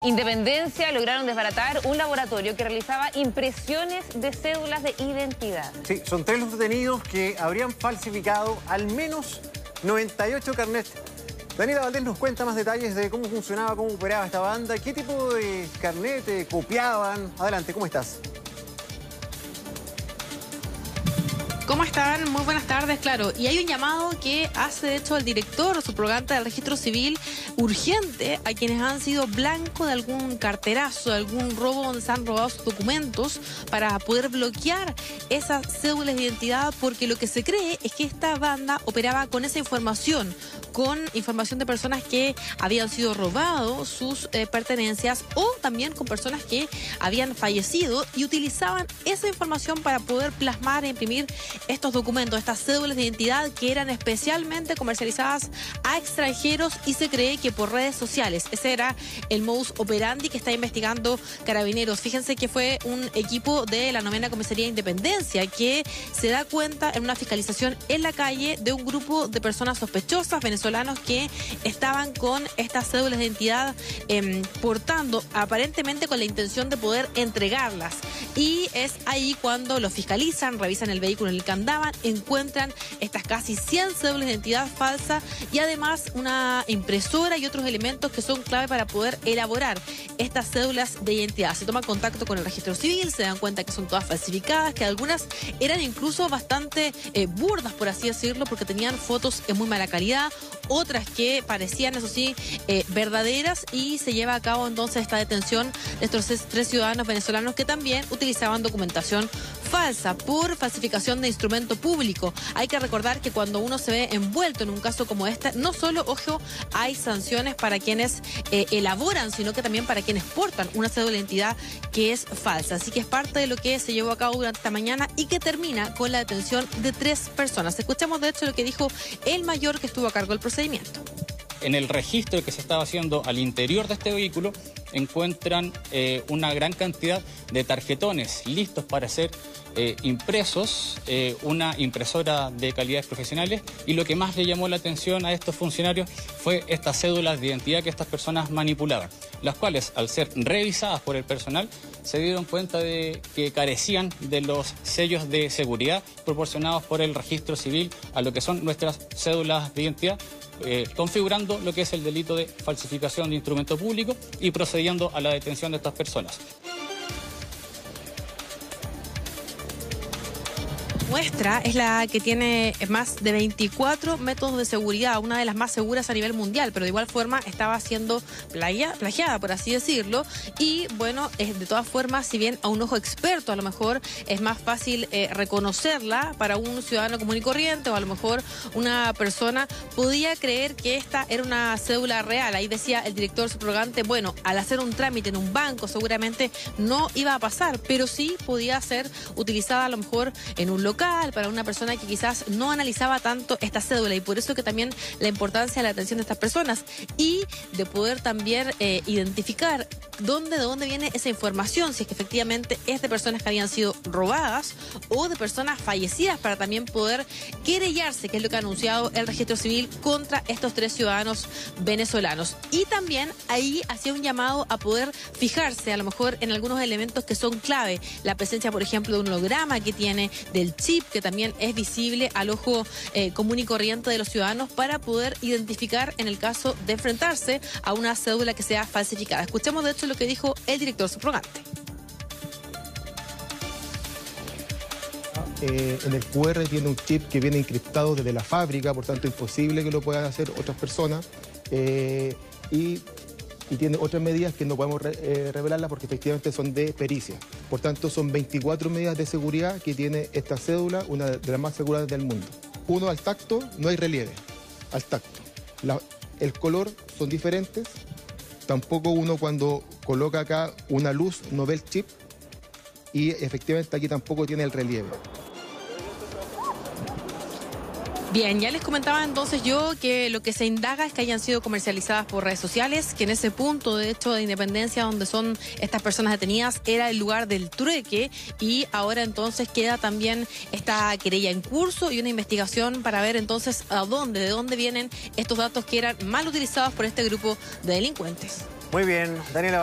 Independencia lograron desbaratar un laboratorio que realizaba impresiones de cédulas de identidad. Sí, son tres los detenidos que habrían falsificado al menos 98 carnets. Daniela Valdés nos cuenta más detalles de cómo funcionaba, cómo operaba esta banda, qué tipo de carnet copiaban. Adelante, ¿cómo estás? ¿Cómo están? Muy buenas tardes, claro. Y hay un llamado que hace, de hecho, el director subrogante del registro civil urgente a quienes han sido blanco de algún carterazo, de algún robo donde se han robado sus documentos para poder bloquear esas cédulas de identidad, porque lo que se cree es que esta banda operaba con esa información, con información de personas que habían sido robados sus eh, pertenencias o también con personas que habían fallecido y utilizaban esa información para poder plasmar e imprimir estos documentos, estas cédulas de identidad que eran especialmente comercializadas a extranjeros y se cree que por redes sociales. Ese era el modus operandi que está investigando Carabineros. Fíjense que fue un equipo de la novena comisaría de Independencia que se da cuenta en una fiscalización en la calle de un grupo de personas sospechosas venezolanos que estaban con estas cédulas de identidad em, portando aparentemente con la intención de poder entregarlas. Y es ahí cuando lo fiscalizan, revisan el vehículo en el andaban, encuentran estas casi 100 cédulas de identidad falsa y además una impresora y otros elementos que son clave para poder elaborar estas cédulas de identidad. Se toma contacto con el registro civil, se dan cuenta que son todas falsificadas, que algunas eran incluso bastante eh, burdas, por así decirlo, porque tenían fotos en muy mala calidad, otras que parecían, eso sí, eh, verdaderas y se lleva a cabo entonces esta detención de estos tres ciudadanos venezolanos que también utilizaban documentación falsa por falsificación de instrumento público. Hay que recordar que cuando uno se ve envuelto en un caso como este, no solo, ojo, hay sanciones para quienes eh, elaboran, sino que también para quienes portan una cédula de identidad que es falsa. Así que es parte de lo que se llevó a cabo durante esta mañana y que termina con la detención de tres personas. Escuchamos de hecho lo que dijo el mayor que estuvo a cargo del procedimiento. En el registro que se estaba haciendo al interior de este vehículo encuentran eh, una gran cantidad de tarjetones listos para ser eh, impresos, eh, una impresora de calidades profesionales. Y lo que más le llamó la atención a estos funcionarios fue estas cédulas de identidad que estas personas manipulaban, las cuales al ser revisadas por el personal se dieron cuenta de que carecían de los sellos de seguridad proporcionados por el registro civil a lo que son nuestras cédulas de identidad configurando lo que es el delito de falsificación de instrumento público y procedimiento procediendo a la detención de estas personas. Nuestra es la que tiene más de 24 métodos de seguridad, una de las más seguras a nivel mundial, pero de igual forma estaba siendo plagiada, por así decirlo. Y bueno, de todas formas, si bien a un ojo experto a lo mejor es más fácil eh, reconocerla para un ciudadano común y corriente o a lo mejor una persona podía creer que esta era una cédula real. Ahí decía el director subrogante, bueno, al hacer un trámite en un banco seguramente no iba a pasar, pero sí podía ser utilizada a lo mejor en un local para una persona que quizás no analizaba tanto esta cédula y por eso que también la importancia de la atención de estas personas y de poder también eh, identificar dónde, de dónde viene esa información, si es que efectivamente es de personas que habían sido robadas o de personas fallecidas para también poder querellarse, que es lo que ha anunciado el registro civil contra estos tres ciudadanos venezolanos. Y también ahí hacía un llamado a poder fijarse a lo mejor en algunos elementos que son clave, la presencia por ejemplo de un holograma que tiene del que también es visible al ojo eh, común y corriente de los ciudadanos para poder identificar en el caso de enfrentarse a una cédula que sea falsificada. Escuchemos de hecho lo que dijo el director subrogante. Eh, en el QR tiene un chip que viene encriptado desde la fábrica, por tanto imposible que lo puedan hacer otras personas. Eh, y y tiene otras medidas que no podemos eh, revelarlas porque efectivamente son de pericia. Por tanto, son 24 medidas de seguridad que tiene esta cédula, una de las más seguras del mundo. Uno, al tacto, no hay relieve, al tacto. el color son diferentes, tampoco uno cuando coloca acá una luz no ve el chip y efectivamente aquí tampoco tiene el relieve. Bien, ya les comentaba entonces yo que lo que se indaga es que hayan sido comercializadas por redes sociales, que en ese punto, de hecho, de independencia donde son estas personas detenidas, era el lugar del trueque y ahora entonces queda también esta querella en curso y una investigación para ver entonces a dónde, de dónde vienen estos datos que eran mal utilizados por este grupo de delincuentes. Muy bien, Daniela